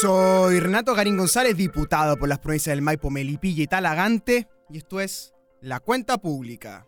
Soy Renato Garín González, diputado por las provincias del Maipo, Melipilla y Talagante, y esto es La Cuenta Pública.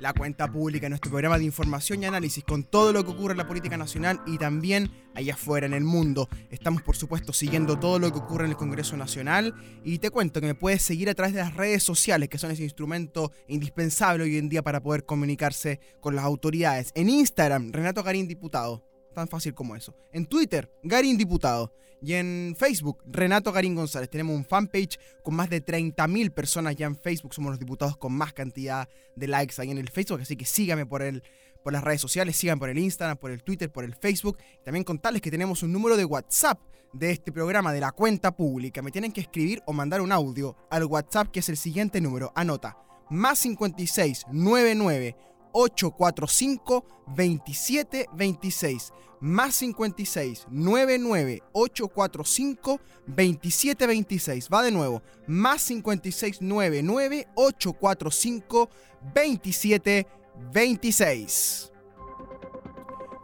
La Cuenta Pública, nuestro programa de información y análisis con todo lo que ocurre en la política nacional y también allá afuera en el mundo. Estamos por supuesto siguiendo todo lo que ocurre en el Congreso Nacional y te cuento que me puedes seguir a través de las redes sociales, que son ese instrumento indispensable hoy en día para poder comunicarse con las autoridades. En Instagram, Renato Garín Diputado. Tan fácil como eso. En Twitter, Garín Diputado. Y en Facebook, Renato Garín González. Tenemos un fanpage con más de 30.000 personas ya en Facebook. Somos los diputados con más cantidad de likes ahí en el Facebook. Así que síganme por, el, por las redes sociales, sigan por el Instagram, por el Twitter, por el Facebook. También contarles que tenemos un número de WhatsApp de este programa, de la cuenta pública. Me tienen que escribir o mandar un audio al WhatsApp que es el siguiente número. Anota. Más 56 99 845 2726 más 56 99 845 2726 va de nuevo. Más 56 99 845 2726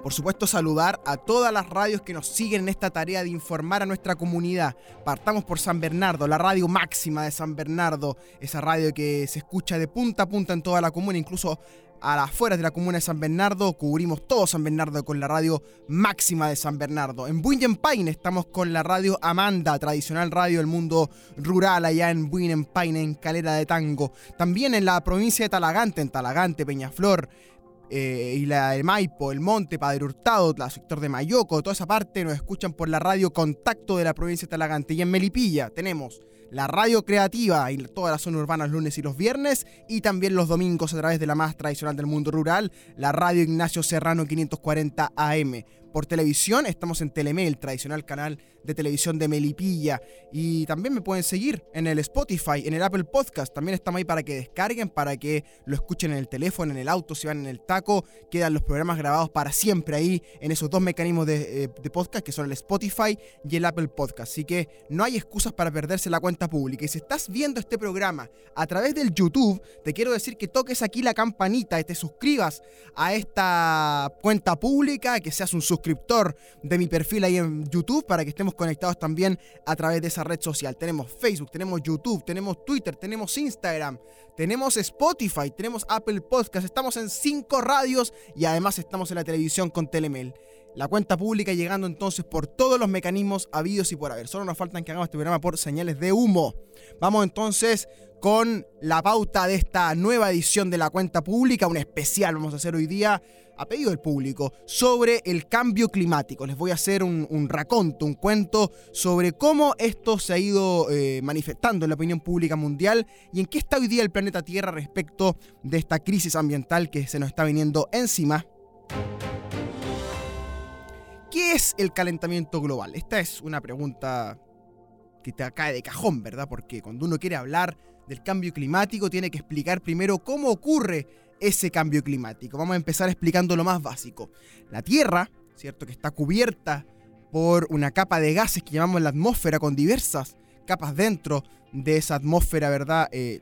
por supuesto, saludar a todas las radios que nos siguen en esta tarea de informar a nuestra comunidad. Partamos por San Bernardo, la radio máxima de San Bernardo, esa radio que se escucha de punta a punta en toda la comuna, incluso a las afueras de la comuna de San Bernardo. Cubrimos todo San Bernardo con la radio máxima de San Bernardo. En Paine estamos con la radio Amanda, tradicional radio del mundo rural allá en Paine, en Calera de Tango. También en la provincia de Talagante, en Talagante, Peñaflor. Eh, y la de Maipo, El Monte, Padre Hurtado, el sector de Mayoco, toda esa parte nos escuchan por la radio Contacto de la provincia de Talagante. Y en Melipilla tenemos la radio creativa y toda la zona urbana los lunes y los viernes, y también los domingos a través de la más tradicional del mundo rural, la radio Ignacio Serrano 540 AM. Por televisión estamos en Telemel, tradicional canal de televisión de Melipilla. Y también me pueden seguir en el Spotify, en el Apple Podcast. También estamos ahí para que descarguen, para que lo escuchen en el teléfono, en el auto, si van en el taco. Quedan los programas grabados para siempre ahí en esos dos mecanismos de, eh, de podcast que son el Spotify y el Apple Podcast. Así que no hay excusas para perderse la cuenta pública. Y si estás viendo este programa a través del YouTube, te quiero decir que toques aquí la campanita y te suscribas a esta cuenta pública, que seas un suscriptor de mi perfil ahí en YouTube para que estemos conectados también a través de esa red social. Tenemos Facebook, tenemos YouTube, tenemos Twitter, tenemos Instagram, tenemos Spotify, tenemos Apple Podcast, estamos en cinco radios y además estamos en la televisión con Telemel. La cuenta pública llegando entonces por todos los mecanismos habidos y por haber. Solo nos faltan que hagamos este programa por señales de humo. Vamos entonces con la pauta de esta nueva edición de la cuenta pública, un especial vamos a hacer hoy día a pedido del público sobre el cambio climático. Les voy a hacer un, raconto, un cuento sobre cómo esto se ha ido eh, manifestando en la opinión pública mundial y en qué está hoy día el planeta Tierra respecto de esta crisis ambiental que se nos está viniendo encima. ¿Qué es el calentamiento global? Esta es una pregunta que te cae de cajón, ¿verdad? Porque cuando uno quiere hablar del cambio climático tiene que explicar primero cómo ocurre ese cambio climático. Vamos a empezar explicando lo más básico. La Tierra, ¿cierto? Que está cubierta por una capa de gases que llamamos la atmósfera con diversas capas dentro de esa atmósfera, ¿verdad? Eh,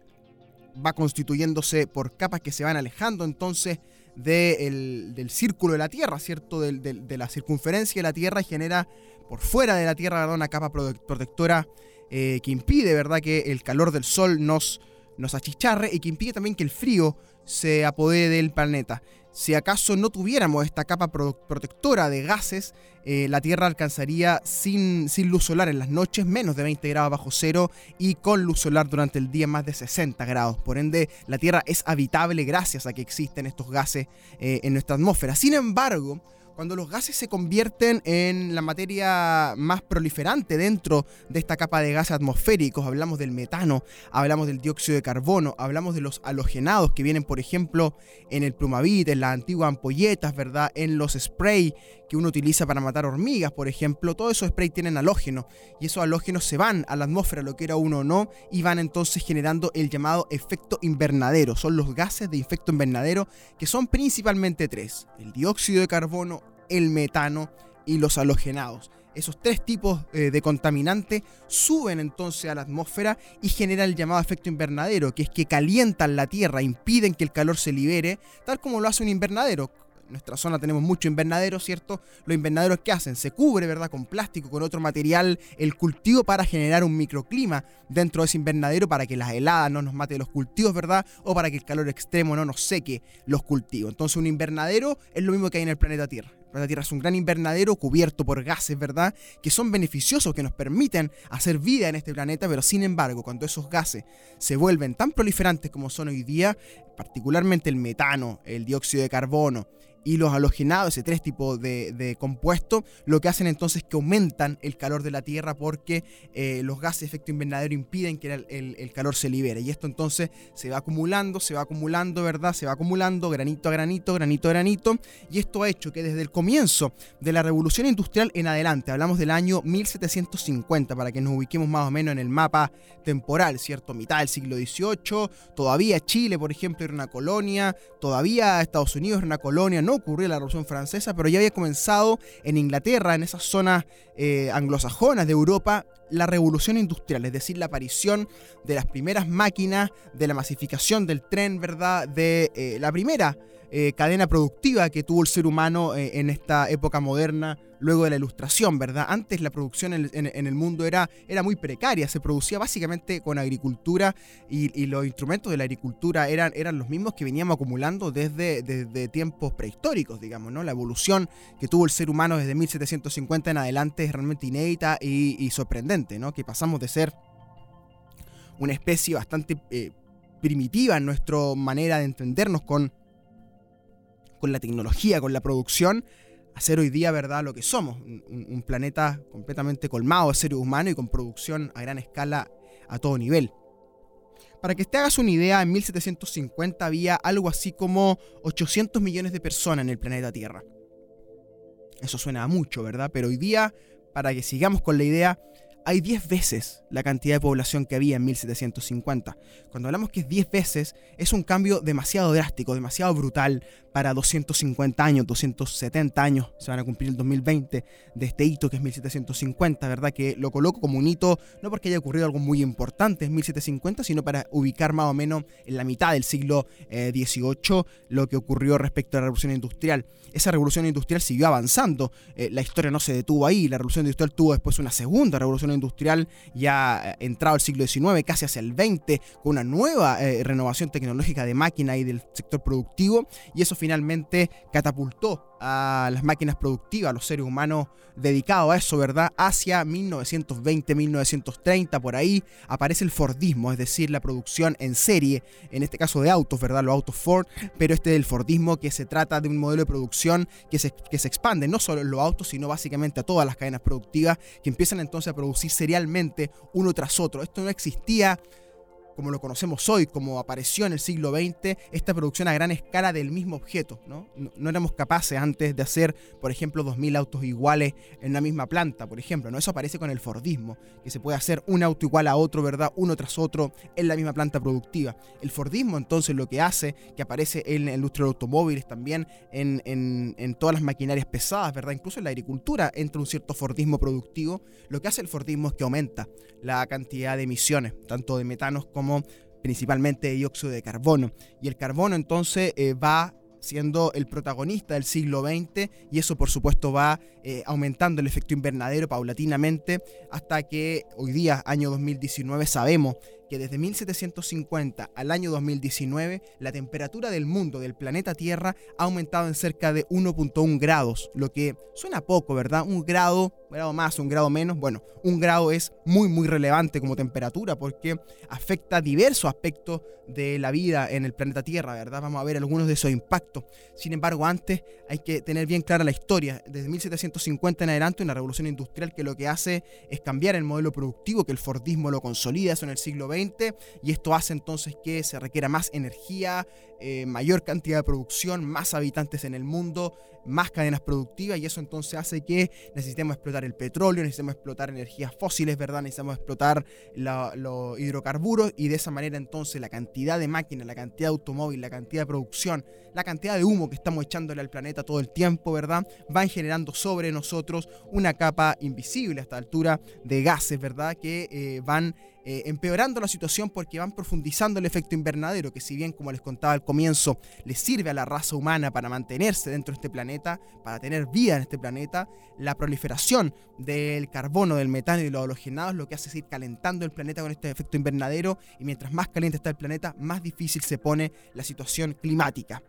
va constituyéndose por capas que se van alejando entonces del círculo de la Tierra, ¿cierto? De, la circunferencia de la Tierra y genera por fuera de la Tierra una capa protectora eh, que impide, ¿verdad?, que el calor del Sol nos, nos achicharre y que impide también que el frío se apodere del planeta. Si acaso no tuviéramos esta capa protectora de gases, eh, la Tierra alcanzaría sin, luz solar en las noches menos de 20 grados bajo cero y con luz solar durante el día más de 60 grados. Por ende, la Tierra es habitable gracias a que existen estos gases eh, en nuestra atmósfera. Sin embargo, cuando los gases se convierten en la materia más proliferante dentro de esta capa de gases atmosféricos, hablamos del metano, hablamos del dióxido de carbono, hablamos de los halogenados que vienen, por ejemplo, en el plumavit, en las antiguas ampolletas, ¿verdad? En los spray que uno utiliza para matar hormigas, por ejemplo, todos esos spray tienen halógeno y esos halógenos se van a la atmósfera, lo que era uno o no, y van entonces generando el llamado efecto invernadero. Son los gases de efecto invernadero que son principalmente tres: el dióxido de carbono, el metano y los halogenados. Esos tres tipos eh, de contaminante suben entonces a la atmósfera y generan el llamado efecto invernadero, que es que calientan la Tierra, impiden que el calor se libere, tal como lo hace un invernadero. en nuestra zona tenemos mucho invernadero, ¿cierto? Los invernaderos ¿qué hacen? Se cubre, ¿verdad? Con plástico, con otro material, el cultivo para generar un microclima dentro de ese invernadero para que las heladas no nos mate los cultivos, ¿verdad? O para que el calor extremo no nos seque los cultivos. Entonces un invernadero es lo mismo que hay en el planeta Tierra. El planeta Tierra es un gran invernadero cubierto por gases, ¿verdad? Que son beneficiosos, que nos permiten hacer vida en este planeta, pero sin embargo, cuando esos gases se vuelven tan proliferantes como son hoy día, particularmente el metano, el dióxido de carbono y los halogenados, ese tres tipos de, compuestos, lo que hacen entonces es que aumentan el calor de la Tierra porque eh, los gases de efecto invernadero impiden que el, calor se libere. Y esto entonces se va acumulando, se va acumulando, ¿verdad? Se va acumulando granito a granito, granito a granito. Y esto ha hecho que desde el comienzo de la revolución industrial en adelante, hablamos del año 1750, para que nos ubiquemos más o menos en el mapa temporal, ¿cierto? Mitad del siglo XVIII, todavía Chile, por ejemplo, era una colonia, todavía Estados Unidos era una colonia, no ocurrió la Revolución Francesa, pero ya había comenzado en Inglaterra, en esas zonas eh, anglosajonas de Europa, la revolución industrial, es decir, la aparición de las primeras máquinas, de la masificación del tren, ¿verdad? De eh, la primera eh, cadena productiva que tuvo el ser humano eh, en esta época moderna, luego de la ilustración, ¿verdad? Antes la producción en, el mundo era, era muy precaria, se producía básicamente con agricultura y, los instrumentos de la agricultura eran, eran los mismos que veníamos acumulando desde, desde tiempos prehistóricos, digamos, ¿no? La evolución que tuvo el ser humano desde 1750 en adelante es realmente inédita y, sorprendente, ¿no? Que pasamos de ser una especie bastante eh, primitiva en nuestra manera de entendernos con con la tecnología, con la producción, hacer hoy día, ¿verdad?, lo que somos. Un, planeta completamente colmado de seres humanos y con producción a gran escala a todo nivel. Para que te hagas una idea, en 1750 había algo así como 800 millones de personas en el planeta Tierra. Eso suena a mucho, ¿verdad? Pero hoy día, para que sigamos con la idea, hay 10 veces la cantidad de población que había en 1750. Cuando hablamos que es 10 veces, es un cambio demasiado drástico, demasiado brutal para 250 años, 270 años, se van a cumplir el 2020 de este hito que es 1750, ¿verdad? Que lo coloco como un hito no porque haya ocurrido algo muy importante en 1750, sino para ubicar más o menos en la mitad del siglo XVIII eh, lo que ocurrió respecto a la revolución industrial. Esa revolución industrial siguió avanzando, eh, la historia no se detuvo ahí, la revolución industrial tuvo después una segunda revolución industrial ya eh, entrado el siglo XIX, casi hacia el XX, con una nueva eh, renovación tecnológica de máquina y del sector productivo, y eso finalmente catapultó a las máquinas productivas, a los seres humanos dedicados a eso, ¿verdad? Hacia 1920, 1930, por ahí aparece el Fordismo, es decir, la producción en serie, en este caso de autos, ¿verdad? Los autos Ford, pero este del Fordismo que se trata de un modelo de producción que se, que se expande no solo en los autos, sino básicamente a todas las cadenas productivas que empiezan entonces a producir serialmente uno tras otro. Esto no existía como lo conocemos hoy, como apareció en el siglo XX, esta producción a gran escala del mismo objeto. ¿no? No, éramos capaces antes de hacer, por ejemplo, 2.000 autos iguales en una misma planta, por ejemplo. ¿no? Eso aparece con el Fordismo, que se puede hacer un auto igual a otro, ¿verdad? Uno tras otro en la misma planta productiva. El Fordismo entonces lo que hace, que aparece en la industria de automóviles también, en, en todas las maquinarias pesadas, ¿verdad? Incluso en la agricultura entra un cierto Fordismo productivo. Lo que hace el Fordismo es que aumenta la cantidad de emisiones, tanto de metanos como principalmente dióxido de carbono. Y el carbono entonces eh, va siendo el protagonista del siglo XX y eso por supuesto va eh, aumentando el efecto invernadero paulatinamente hasta que hoy día, año 2019, sabemos que desde 1750 al año 2019 la temperatura del mundo, del planeta Tierra, ha aumentado en cerca de 1.1 grados, lo que suena poco, ¿verdad? Un grado, un grado más, un grado menos, bueno, un grado es muy muy relevante como temperatura porque afecta diversos aspectos de la vida en el planeta Tierra, ¿verdad? Vamos a ver algunos de esos impactos. Sin embargo, antes hay que tener bien clara la historia. Desde 1750 en adelante, una revolución industrial que lo que hace es cambiar el modelo productivo, que el Fordismo lo consolida, eso en el siglo XX y esto hace entonces que se requiera más energía, eh, mayor cantidad de producción, más habitantes en el mundo, más cadenas productivas y eso entonces hace que necesitemos explotar el petróleo, necesitemos explotar energías fósiles, ¿verdad? Necesitamos explotar los hidrocarburos y de esa manera entonces la cantidad de máquinas, la cantidad de automóviles, la cantidad de producción, la cantidad de humo que estamos echándole al planeta todo el tiempo, ¿verdad? Van generando sobre nosotros una capa invisible a esta altura de gases, ¿verdad? Que eh, van eh, empeorando la situación porque van profundizando el efecto invernadero, que si bien, como les contaba al comienzo, le sirve a la raza humana para mantenerse dentro de este planeta, para tener vida en este planeta, la proliferación del carbono, del metano y de los halogenados lo que hace es ir calentando el planeta con este efecto invernadero y mientras más caliente está el planeta, más difícil se pone la situación climática.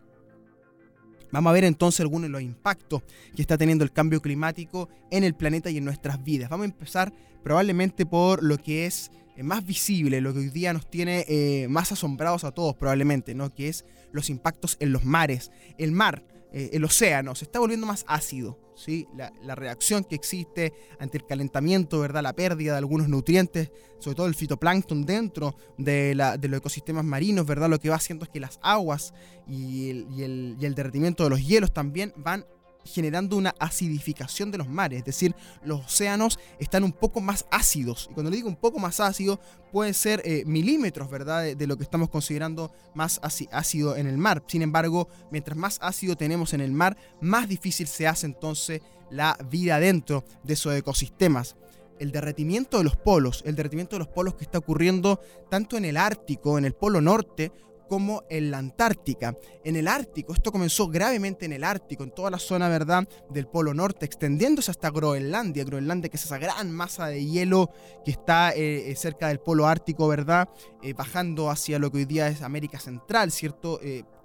Vamos a ver entonces algunos de los impactos que está teniendo el cambio climático en el planeta y en nuestras vidas. Vamos a empezar probablemente por lo que es más visible, lo que hoy día nos tiene eh, más asombrados a todos probablemente, ¿no? que es los impactos en los mares. El mar, eh, el océano, se está volviendo más ácido. ¿sí? La, reacción que existe ante el calentamiento, ¿verdad? la pérdida de algunos nutrientes, sobre todo el fitoplancton dentro de, de los ecosistemas marinos, ¿verdad? lo que va haciendo es que las aguas y el, y el derretimiento de los hielos también van generando una acidificación de los mares, es decir, los océanos están un poco más ácidos. Y cuando le digo un poco más ácido, pueden ser eh, milímetros, ¿verdad?, de, lo que estamos considerando más ácido en el mar. Sin embargo, mientras más ácido tenemos en el mar, más difícil se hace entonces la vida dentro de esos ecosistemas el derretimiento de los polos, el derretimiento de los polos que está ocurriendo tanto en el Ártico, en el Polo Norte, como en la Antártica. En el Ártico, esto comenzó gravemente en el Ártico, en toda la zona, ¿verdad?, del Polo Norte, extendiéndose hasta Groenlandia. Groenlandia, que es esa gran masa de hielo que está eh, eh, cerca del Polo Ártico, ¿verdad?, eh, bajando hacia lo que hoy día es América Central, ¿cierto?,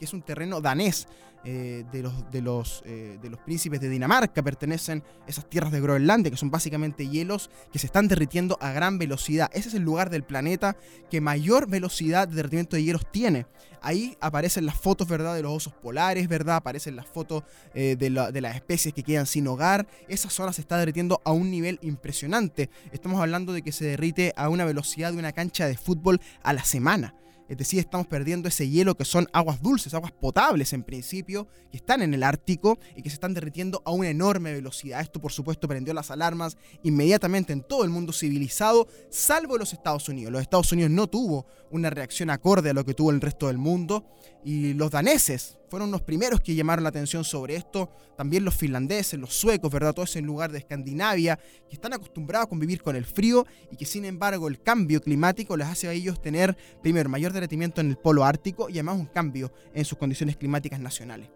es un terreno danés. Eh, eh, de los príncipes de Dinamarca pertenecen esas tierras de Groenlandia, que son básicamente hielos que se están derritiendo a gran velocidad. Ese es el lugar del planeta que mayor velocidad de derretimiento de hielos tiene. Ahí aparecen las fotos, ¿verdad?, de los osos polares, ¿verdad? Aparecen las fotos eh, de, de las especies que quedan sin hogar. Esa zona se está derritiendo a un nivel impresionante. Estamos hablando de que se derrite a una velocidad de una cancha de fútbol a la semana. Es decir, estamos perdiendo ese hielo que son aguas dulces, aguas potables en principio, que están en el Ártico y que se están derritiendo a una enorme velocidad. Esto, por supuesto, prendió las alarmas inmediatamente en todo el mundo civilizado, salvo los Estados Unidos. Los Estados Unidos no tuvo una reacción acorde a lo que tuvo el resto del mundo y los daneses fueron los primeros que llamaron la atención sobre esto, también los finlandeses, los suecos, ¿verdad? Todo ese lugar de Escandinavia, que están acostumbrados a convivir con el frío y que sin embargo el cambio climático les hace a ellos tener, primero, mayor derretimiento en el polo ártico y además un cambio en sus condiciones climáticas nacionales.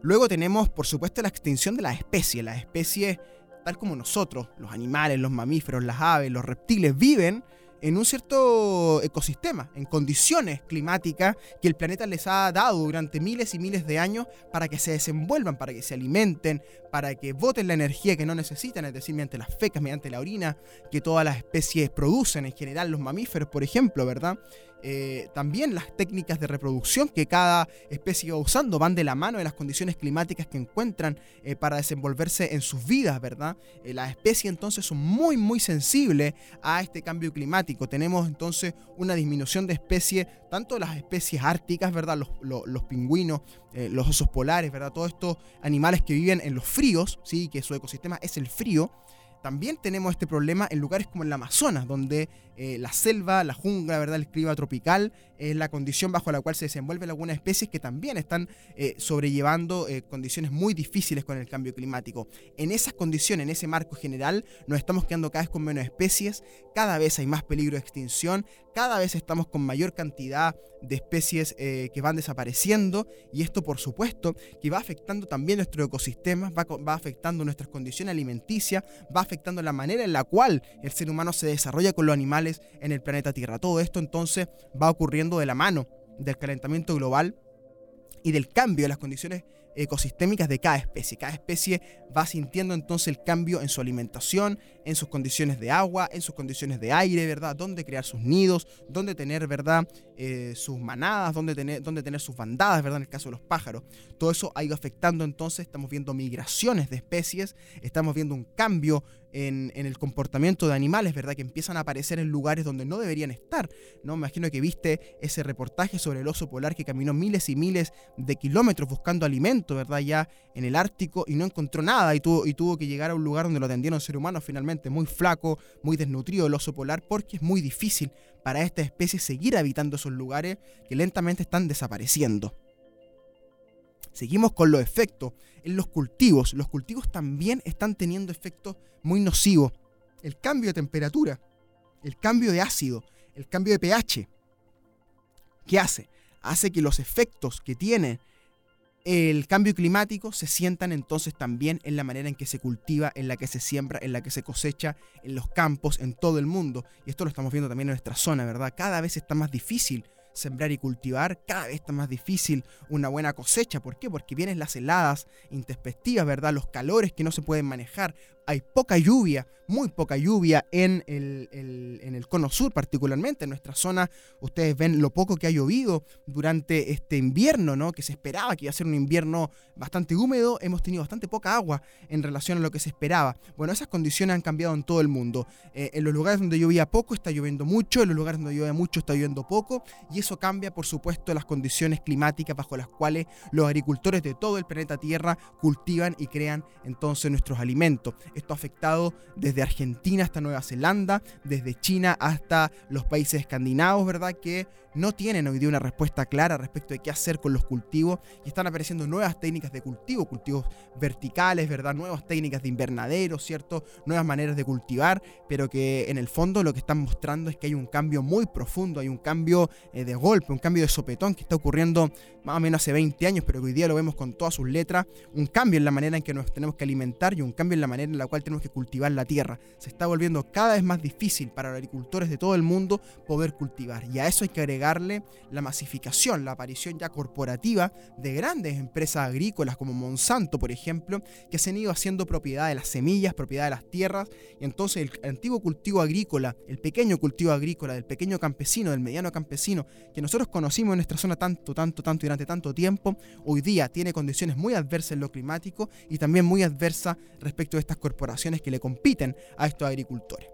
Luego tenemos, por supuesto, la extinción de las especies. Las especies, tal como nosotros, los animales, los mamíferos, las aves, los reptiles, viven en un cierto ecosistema, en condiciones climáticas que el planeta les ha dado durante miles y miles de años para que se desenvuelvan, para que se alimenten, para que boten la energía que no necesitan, es decir, mediante las fecas, mediante la orina que todas las especies producen, en general los mamíferos, por ejemplo, ¿verdad? Eh, también las técnicas de reproducción que cada especie va usando van de la mano de las condiciones climáticas que encuentran eh, para desenvolverse en sus vidas, ¿verdad? Eh, las especies entonces son muy, muy sensibles a este cambio climático. Tenemos entonces una disminución de especies, tanto las especies árticas, ¿verdad? Los, los pingüinos, los osos polares, ¿verdad? Todos estos animales que viven en los fríos, ¿sí? Que su ecosistema es el frío. También tenemos este problema en lugares como el Amazonas, donde eh, la selva, la jungla, ¿verdad? el clima tropical es la condición bajo la cual se desenvuelven algunas especies que también están eh, sobrellevando eh, condiciones muy difíciles con el cambio climático. En esas condiciones, en ese marco general, nos estamos quedando cada vez con menos especies, cada vez hay más peligro de extinción, cada vez estamos con mayor cantidad de especies que van desapareciendo y esto por supuesto que va afectando también nuestro ecosistema, va, va afectando nuestras condiciones alimenticias, va afectando la manera en la cual el ser humano se desarrolla con los animales en el planeta Tierra. Todo esto entonces va ocurriendo de la mano del calentamiento global y del cambio de las condiciones ecosistémicas de cada especie. Cada especie va sintiendo entonces el cambio en su alimentación, en sus condiciones de agua, en sus condiciones de aire, ¿verdad? Dónde crear sus nidos, dónde tener, ¿verdad? Eh, sus manadas, dónde tener, dónde tener sus bandadas, ¿verdad? En el caso de los pájaros. Todo eso ha ido afectando entonces, estamos viendo migraciones de especies, estamos viendo un cambio en, el comportamiento de animales, ¿verdad? Que empiezan a aparecer en lugares donde no deberían estar, ¿no? Me imagino que viste ese reportaje sobre el oso polar que caminó miles y miles de kilómetros buscando alimento, ¿verdad? Ya en el Ártico y no encontró nada y tuvo, y tuvo que llegar a un lugar donde lo atendieron ser humano finalmente, muy flaco, muy desnutrido el oso polar, porque es muy difícil para esta especie seguir habitando esos lugares que lentamente están desapareciendo. Seguimos con los efectos en los cultivos. Los cultivos también están teniendo efectos muy nocivos. El cambio de temperatura el cambio de ácido, el cambio de pH. ¿Qué hace? Hace que los efectos que tiene el cambio climático se sientan entonces también en la manera en que se cultiva, en la que se siembra, en la que se cosecha, en los campos, en todo el mundo. Y esto lo estamos viendo también en nuestra zona, ¿verdad? Cada vez está más difícil sembrar y cultivar, cada vez está más difícil una buena cosecha. ¿Por qué? Porque vienen las heladas intempestivas, ¿verdad? Los calores que no se pueden manejar. Hay poca lluvia, muy poca lluvia en el, en el cono sur particularmente. En nuestra zona ustedes ven lo poco que ha llovido durante este invierno, ¿no? Que se esperaba que iba a ser un invierno bastante húmedo. Hemos tenido bastante poca agua en relación a lo que se esperaba. Bueno, esas condiciones han cambiado en todo el mundo. Eh, en los lugares donde llovía poco está lloviendo mucho, en los lugares donde llovía mucho está lloviendo poco. Y eso cambia, por supuesto, las condiciones climáticas bajo las cuales los agricultores de todo el planeta Tierra cultivan y crean entonces nuestros alimentos. Esto ha afectado desde Argentina hasta Nueva Zelanda, desde China hasta los países escandinavos, ¿verdad? Que no tienen hoy día una respuesta clara respecto de qué hacer con los cultivos y están apareciendo nuevas técnicas de cultivo, cultivos verticales, ¿verdad? Nuevas técnicas de invernadero, ¿cierto? Nuevas maneras de cultivar, pero que en el fondo lo que están mostrando es que hay un cambio muy profundo, hay un cambio eh, de golpe, un cambio de sopetón que está ocurriendo más o menos hace 20 años, pero que hoy día lo vemos con todas sus letras, un cambio en la manera en que nos tenemos que alimentar y un cambio en la manera en la cual tenemos que cultivar la tierra. Se está volviendo cada vez más difícil para los agricultores de todo el mundo poder cultivar y a eso hay que agregar la masificación, la aparición ya corporativa de grandes empresas agrícolas como Monsanto, por ejemplo, que se han ido haciendo propiedad de las semillas, propiedad de las tierras, y entonces el antiguo cultivo agrícola, el pequeño cultivo agrícola, del pequeño campesino, del mediano campesino, que nosotros conocimos en nuestra zona tanto, tanto, tanto durante tanto tiempo, hoy día tiene condiciones muy adversas en lo climático y también muy adversas respecto a estas corporaciones que le compiten a estos agricultores.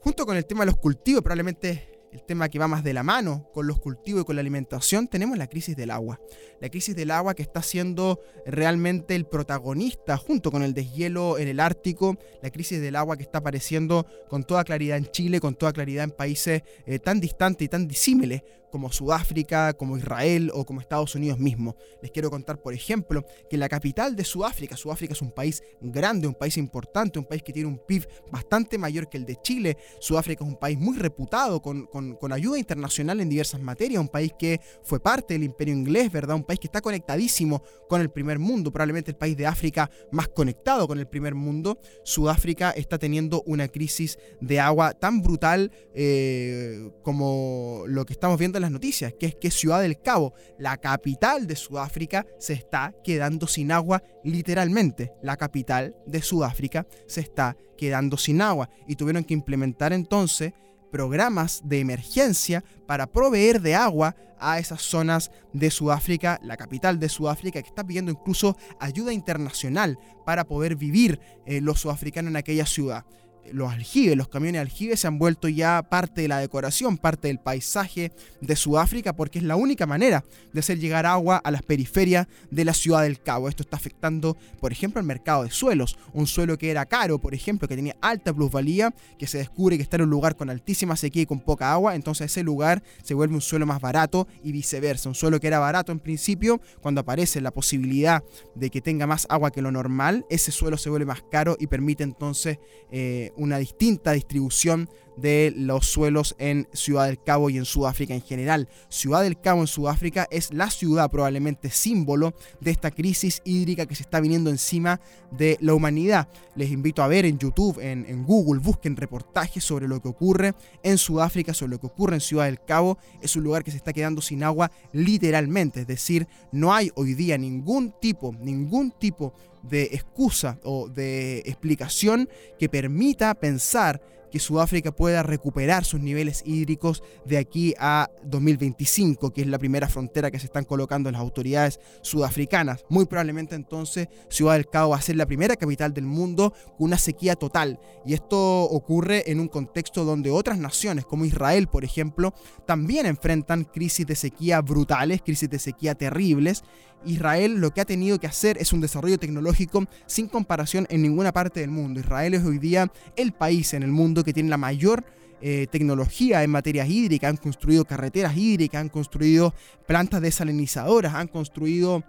Junto con el tema de los cultivos, probablemente el tema que va más de la mano con los cultivos y con la alimentación, tenemos la crisis del agua. La crisis del agua que está siendo realmente el protagonista junto con el deshielo en el Ártico, la crisis del agua que está apareciendo con toda claridad en Chile, con toda claridad en países eh, tan distantes y tan disímiles como Sudáfrica, como Israel o como Estados Unidos mismo. Les quiero contar, por ejemplo, que la capital de Sudáfrica, Sudáfrica es un país grande, un país importante, un país que tiene un PIB bastante mayor que el de Chile. Sudáfrica es un país muy reputado, con, con, ayuda internacional en diversas materias, un país que fue parte del imperio inglés, ¿verdad? Un país que está conectadísimo con el primer mundo, probablemente el país de África más conectado con el primer mundo. Sudáfrica está teniendo una crisis de agua tan brutal eh, como lo que estamos viendo las noticias, que es que Ciudad del Cabo, la capital de Sudáfrica, se está quedando sin agua literalmente. La capital de Sudáfrica se está quedando sin agua y tuvieron que implementar entonces programas de emergencia para proveer de agua a esas zonas de Sudáfrica, la capital de Sudáfrica, que está pidiendo incluso ayuda internacional para poder vivir eh, los sudafricanos en aquella ciudad los aljibes, los camiones aljibes se han vuelto ya parte de la decoración, parte del paisaje de Sudáfrica, porque es la única manera de hacer llegar agua a las periferias de la ciudad del Cabo. Esto está afectando, por ejemplo, el mercado de suelos. Un suelo que era caro, por ejemplo, que tenía alta plusvalía, que se descubre que está en un lugar con altísima sequía y con poca agua, entonces ese lugar se vuelve un suelo más barato y viceversa. Un suelo que era barato en principio, cuando aparece la posibilidad de que tenga más agua que lo normal, ese suelo se vuelve más caro y permite entonces eh, una distinta distribución de los suelos en Ciudad del Cabo y en Sudáfrica en general. Ciudad del Cabo en Sudáfrica es la ciudad probablemente símbolo de esta crisis hídrica que se está viniendo encima de la humanidad. Les invito a ver en YouTube, en, en Google, busquen reportajes sobre lo que ocurre en Sudáfrica, sobre lo que ocurre en Ciudad del Cabo. Es un lugar que se está quedando sin agua literalmente, es decir, no hay hoy día ningún tipo, ningún tipo de excusa o de explicación que permita pensar que Sudáfrica pueda recuperar sus niveles hídricos de aquí a 2025, que es la primera frontera que se están colocando las autoridades sudafricanas. Muy probablemente entonces Ciudad del Cabo va a ser la primera capital del mundo con una sequía total. Y esto ocurre en un contexto donde otras naciones, como Israel, por ejemplo, también enfrentan crisis de sequía brutales, crisis de sequía terribles. Israel lo que ha tenido que hacer es un desarrollo tecnológico sin comparación en ninguna parte del mundo. Israel es hoy día el país en el mundo que tiene la mayor eh, tecnología en materias hídricas, han construido carreteras hídricas, han construido plantas desalinizadoras, han construido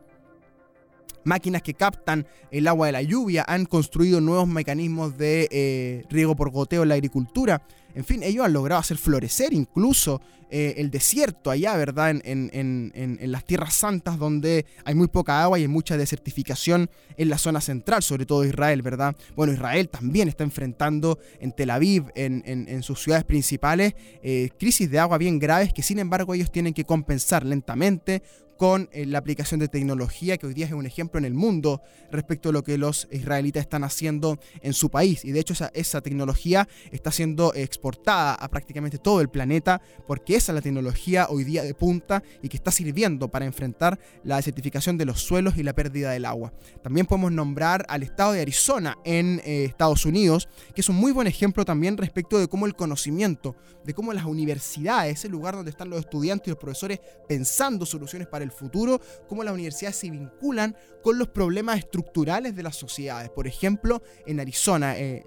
máquinas que captan el agua de la lluvia, han construido nuevos mecanismos de eh, riego por goteo en la agricultura. En fin, ellos han logrado hacer florecer incluso eh, el desierto allá, ¿verdad? En, las tierras santas donde hay muy poca agua y hay mucha desertificación en la zona central, sobre todo Israel, ¿verdad? Bueno, Israel también está enfrentando en Tel Aviv, en, sus ciudades principales, eh, crisis de agua bien graves que sin embargo ellos tienen que compensar lentamente con eh, la aplicación de tecnología, que hoy día es un ejemplo en el mundo respecto a lo que los israelitas están haciendo en su país. Y de hecho esa, esa tecnología está siendo exportada a prácticamente todo el planeta, porque esa es la tecnología hoy día de punta y que está sirviendo para enfrentar la desertificación de los suelos y la pérdida del agua. También podemos nombrar al estado de Arizona en eh, Estados Unidos, que es un muy buen ejemplo también respecto de cómo el conocimiento, de cómo las universidades, el lugar donde están los estudiantes y los profesores pensando soluciones para el futuro, cómo las universidades se vinculan con los problemas estructurales de las sociedades. Por ejemplo, en Arizona, eh,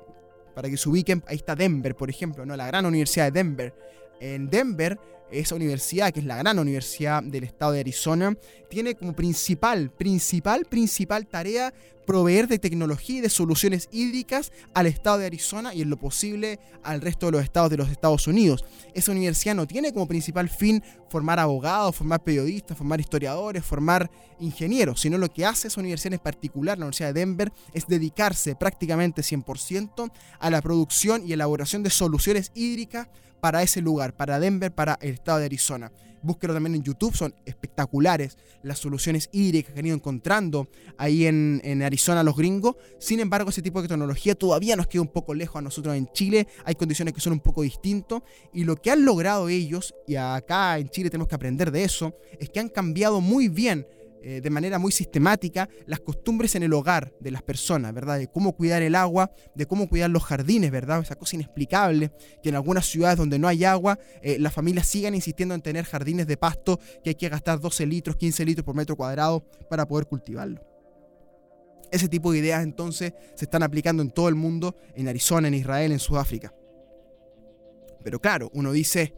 para que se ubiquen, ahí está Denver, por ejemplo, ¿no? la gran universidad de Denver. En Denver, esa universidad, que es la gran universidad del estado de Arizona, tiene como principal, principal, principal tarea proveer de tecnología y de soluciones hídricas al estado de Arizona y en lo posible al resto de los estados de los Estados Unidos. Esa universidad no tiene como principal fin formar abogados, formar periodistas, formar historiadores, formar ingenieros, sino lo que hace esa universidad en particular, la Universidad de Denver, es dedicarse prácticamente 100% a la producción y elaboración de soluciones hídricas para ese lugar, para Denver, para el estado de Arizona búsquelo también en YouTube, son espectaculares las soluciones hídricas que han ido encontrando ahí en, Arizona los gringos. Sin embargo, ese tipo de tecnología todavía nos queda un poco lejos a nosotros en Chile, hay condiciones que son un poco distintas y lo que han logrado ellos, y acá en Chile tenemos que aprender de eso, es que han cambiado muy bien eh, de manera muy sistemática las costumbres en el hogar de las personas, ¿verdad? De cómo cuidar el agua, de cómo cuidar los jardines, ¿verdad? Esa cosa inexplicable que en algunas ciudades donde no hay agua, eh, las familias sigan insistiendo en tener jardines de pasto que hay que gastar 12 litros, 15 litros por metro cuadrado para poder cultivarlo. Ese tipo de ideas entonces se están aplicando en todo el mundo, en Arizona, en Israel, en Sudáfrica. Pero claro, uno dice,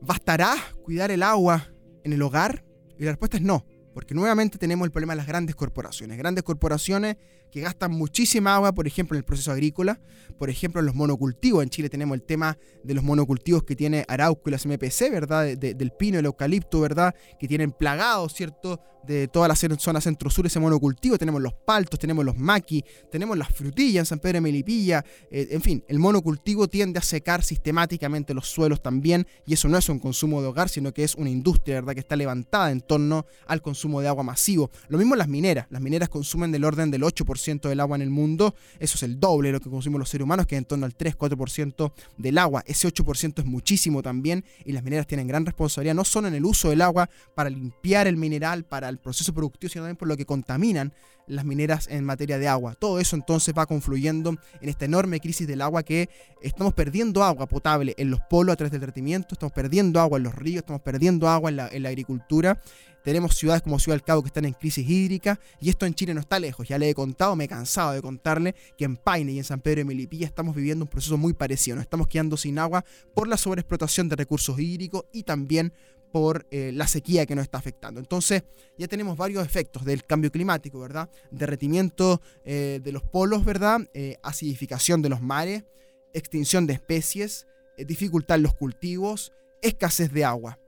¿bastará cuidar el agua en el hogar? Y la respuesta es no. Porque nuevamente tenemos el problema de las grandes corporaciones. Grandes corporaciones que gastan muchísima agua, por ejemplo, en el proceso agrícola, por ejemplo, en los monocultivos. En Chile tenemos el tema de los monocultivos que tiene Arauco y las MPC, ¿verdad? del pino, el eucalipto, ¿verdad? Que tienen plagados, ¿cierto? De toda la zona centro-sur ese monocultivo. Tenemos los paltos, tenemos los maquis, tenemos las frutillas en San Pedro de Melipilla. Eh, en fin, el monocultivo tiende a secar sistemáticamente los suelos también. Y eso no es un consumo de hogar, sino que es una industria, ¿verdad? Que está levantada en torno al consumo de agua masivo. Lo mismo las mineras. Las mineras consumen del orden del 8% del agua en el mundo, eso es el doble de lo que consumimos los seres humanos, que es en torno al 3-4% del agua. Ese 8% es muchísimo también y las mineras tienen gran responsabilidad, no solo en el uso del agua para limpiar el mineral, para el proceso productivo, sino también por lo que contaminan las mineras en materia de agua. Todo eso entonces va confluyendo en esta enorme crisis del agua que estamos perdiendo agua potable en los polos a través del tratamiento, estamos perdiendo agua en los ríos, estamos perdiendo agua en la, agricultura tenemos ciudades como Ciudad del Cabo que están en crisis hídrica y esto en Chile no está lejos. Ya le he contado, me he cansado de contarle que en Paine y en San Pedro de Melipilla estamos viviendo un proceso muy parecido. Nos estamos quedando sin agua por la sobreexplotación de recursos hídricos y también por eh, la sequía que nos está afectando. Entonces, ya tenemos varios efectos del cambio climático, ¿verdad? Derretimiento eh, de los polos, ¿verdad? Eh, acidificación de los mares, extinción de especies, dificultad en los cultivos, escasez de agua.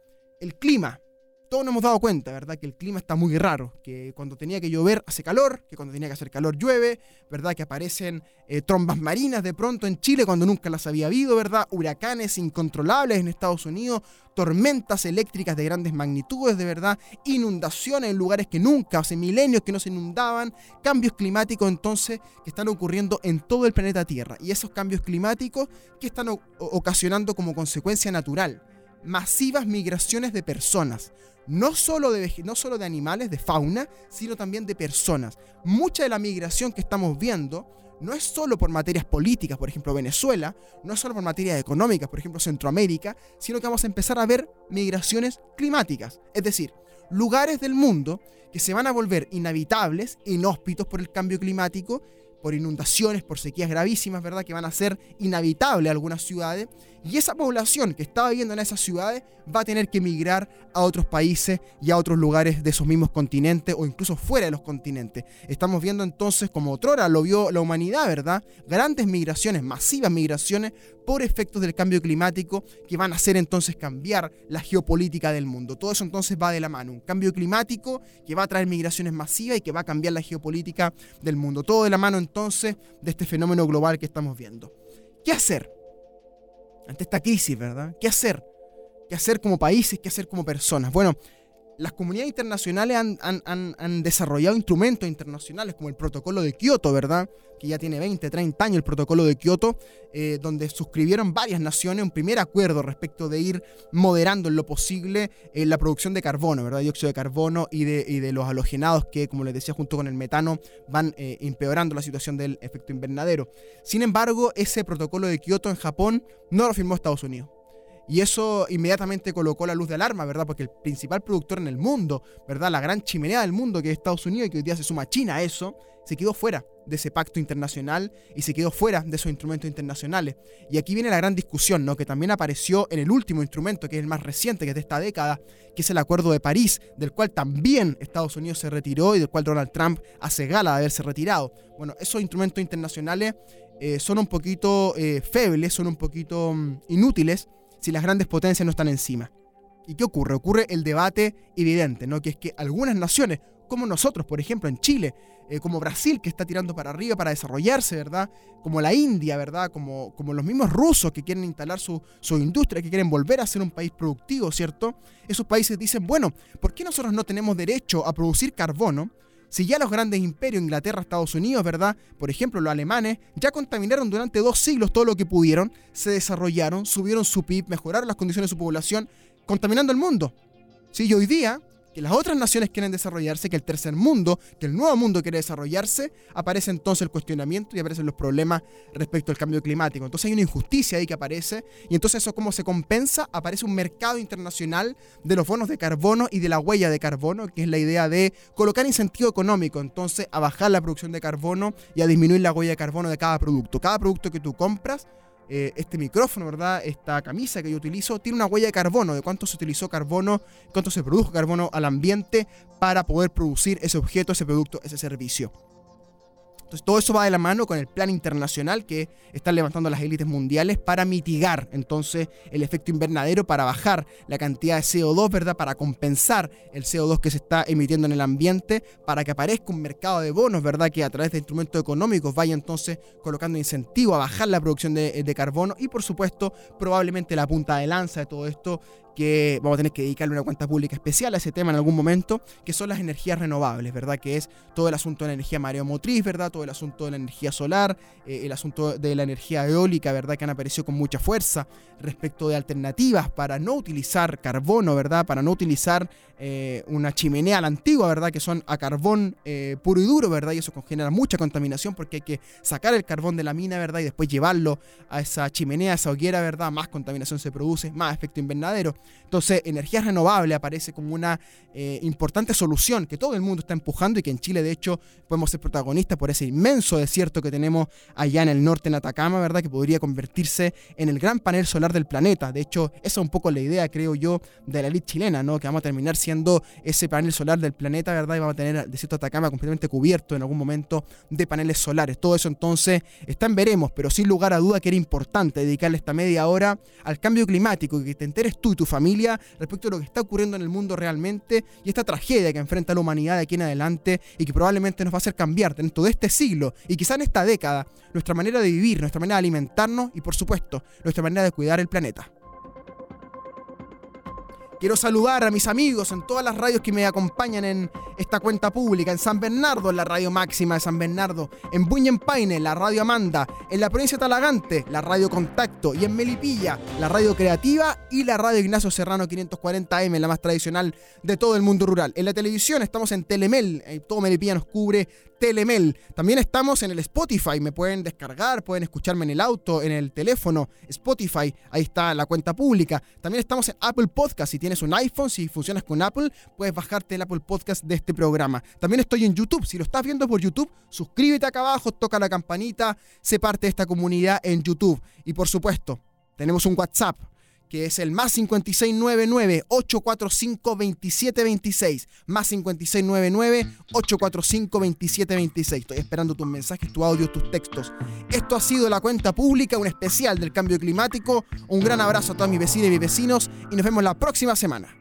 El clima todos nos hemos dado cuenta, ¿verdad? Que el clima está muy raro, que cuando tenía que llover hace calor, que cuando tenía que hacer calor llueve, ¿verdad? Que aparecen eh, trombas marinas de pronto en Chile cuando nunca las había habido, ¿verdad? Huracanes incontrolables en Estados Unidos, tormentas eléctricas de grandes magnitudes, de verdad, inundaciones en lugares que nunca, hace milenios que no se inundaban, cambios climáticos entonces que están ocurriendo en todo el planeta Tierra. Y esos cambios climáticos que están ocasionando como consecuencia natural masivas migraciones de personas no solo de, no solo de animales, de fauna, sino también de personas. Mucha de la migración que estamos viendo no es solo por materias políticas, por ejemplo Venezuela, no es solo por materias económicas, por ejemplo Centroamérica, sino que vamos a empezar a ver migraciones climáticas, es decir, lugares del mundo que se van a volver inhabitables, inhóspitos por el cambio climático, por inundaciones, por sequías gravísimas, ¿verdad? Que van a ser inhabitables algunas ciudades. Y esa población que estaba viviendo en esas ciudades va a tener que emigrar a otros países y a otros lugares de esos mismos continentes o incluso fuera de los continentes. Estamos viendo entonces, como otrora lo vio la humanidad, ¿verdad? Grandes migraciones, masivas migraciones por efectos del cambio climático que van a hacer entonces cambiar la geopolítica del mundo. Todo eso entonces va de la mano. Un cambio climático que va a traer migraciones masivas y que va a cambiar la geopolítica del mundo. Todo de la mano entonces de este fenómeno global que estamos viendo. ¿Qué hacer? ante esta crisis, ¿verdad? ¿Qué hacer? ¿Qué hacer como países? ¿Qué hacer como personas? Bueno, las comunidades internacionales han, desarrollado instrumentos internacionales como el protocolo de Kioto, ¿verdad? Que ya tiene 20, 30 años el protocolo de Kioto, eh, donde suscribieron varias naciones un primer acuerdo respecto de ir moderando en lo posible eh, la producción de carbono, ¿verdad? Dióxido de carbono y de, los halogenados que, como les decía, junto con el metano van eh, empeorando la situación del efecto invernadero. Sin embargo, ese protocolo de Kioto en Japón no lo firmó Estados Unidos. Y eso inmediatamente colocó la luz de alarma, ¿verdad? Porque el principal productor en el mundo, ¿verdad? La gran chimenea del mundo que es Estados Unidos y que hoy día se suma China a eso, se quedó fuera de ese pacto internacional y se quedó fuera de esos instrumentos internacionales. Y aquí viene la gran discusión, ¿no? Que también apareció en el último instrumento, que es el más reciente, que es de esta década, que es el Acuerdo de París, del cual también Estados Unidos se retiró y del cual Donald Trump hace gala de haberse retirado. Bueno, esos instrumentos internacionales eh, son un poquito eh, febles, son un poquito mm, inútiles si las grandes potencias no están encima. ¿Y qué ocurre? Ocurre el debate evidente, ¿no? Que es que algunas naciones, como nosotros, por ejemplo, en Chile, eh, como Brasil, que está tirando para arriba para desarrollarse, ¿verdad? Como la India, ¿verdad? Como, como los mismos rusos que quieren instalar su, su industria, que quieren volver a ser un país productivo, ¿cierto? Esos países dicen, bueno, ¿por qué nosotros no tenemos derecho a producir carbono? Si ya los grandes imperios, Inglaterra, Estados Unidos, ¿verdad? Por ejemplo, los alemanes, ya contaminaron durante dos siglos todo lo que pudieron, se desarrollaron, subieron su PIB, mejoraron las condiciones de su población, contaminando el mundo. Sí, y hoy día que las otras naciones quieren desarrollarse, que el tercer mundo, que el nuevo mundo quiere desarrollarse, aparece entonces el cuestionamiento y aparecen los problemas respecto al cambio climático. Entonces hay una injusticia ahí que aparece y entonces eso cómo se compensa, aparece un mercado internacional de los bonos de carbono y de la huella de carbono, que es la idea de colocar incentivo económico, entonces a bajar la producción de carbono y a disminuir la huella de carbono de cada producto. Cada producto que tú compras eh, este micrófono, ¿verdad? Esta camisa que yo utilizo tiene una huella de carbono, de cuánto se utilizó carbono, cuánto se produjo carbono al ambiente para poder producir ese objeto, ese producto, ese servicio. Entonces todo eso va de la mano con el plan internacional que están levantando las élites mundiales para mitigar entonces el efecto invernadero, para bajar la cantidad de CO2, ¿verdad? Para compensar el CO2 que se está emitiendo en el ambiente, para que aparezca un mercado de bonos, ¿verdad? Que a través de instrumentos económicos vaya entonces colocando incentivo a bajar la producción de, de carbono y por supuesto probablemente la punta de lanza de todo esto que vamos a tener que dedicarle una cuenta pública especial a ese tema en algún momento, que son las energías renovables, ¿verdad? Que es todo el asunto de la energía mareomotriz, ¿verdad? Todo el asunto de la energía solar, eh, el asunto de la energía eólica, ¿verdad? Que han aparecido con mucha fuerza respecto de alternativas para no utilizar carbono, ¿verdad? Para no utilizar eh, una chimenea a la antigua, ¿verdad? Que son a carbón eh, puro y duro, ¿verdad? Y eso genera mucha contaminación porque hay que sacar el carbón de la mina, ¿verdad? Y después llevarlo a esa chimenea, a esa hoguera, ¿verdad? Más contaminación se produce, más efecto invernadero. Entonces, energía renovable aparece como una eh, importante solución que todo el mundo está empujando y que en Chile, de hecho, podemos ser protagonistas por ese inmenso desierto que tenemos allá en el norte, en Atacama, ¿verdad? Que podría convertirse en el gran panel solar del planeta. De hecho, esa es un poco la idea, creo yo, de la elite chilena, ¿no? Que vamos a terminar siendo ese panel solar del planeta, ¿verdad? Y vamos a tener el desierto de Atacama completamente cubierto en algún momento de paneles solares. Todo eso entonces está en veremos, pero sin lugar a duda que era importante dedicarle esta media hora al cambio climático y que te enteres tú y tu familia respecto a lo que está ocurriendo en el mundo realmente y esta tragedia que enfrenta la humanidad de aquí en adelante y que probablemente nos va a hacer cambiar dentro de este siglo y quizá en esta década nuestra manera de vivir, nuestra manera de alimentarnos y por supuesto nuestra manera de cuidar el planeta. Quiero saludar a mis amigos en todas las radios que me acompañan en esta cuenta pública, en San Bernardo, en la radio máxima de San Bernardo, en Buñenpaine, la radio Amanda, en la provincia de Talagante, la radio Contacto, y en Melipilla, la radio Creativa y la radio Ignacio Serrano 540M, la más tradicional de todo el mundo rural. En la televisión estamos en Telemel, eh, todo Melipilla nos cubre Telemel. También estamos en el Spotify, me pueden descargar, pueden escucharme en el auto, en el teléfono, Spotify, ahí está la cuenta pública. También estamos en Apple Podcast, si tienen tienes un iPhone, si funcionas con Apple, puedes bajarte el Apple Podcast de este programa. También estoy en YouTube. Si lo estás viendo por YouTube, suscríbete acá abajo, toca la campanita, sé parte de esta comunidad en YouTube. Y por supuesto, tenemos un WhatsApp que es el más 5699-845-2726. Más 5699-845-2726. Estoy esperando tus mensajes, tu audio, tus textos. Esto ha sido la cuenta pública, un especial del cambio climático. Un gran abrazo a todos mis vecinos y mis vecinos y nos vemos la próxima semana.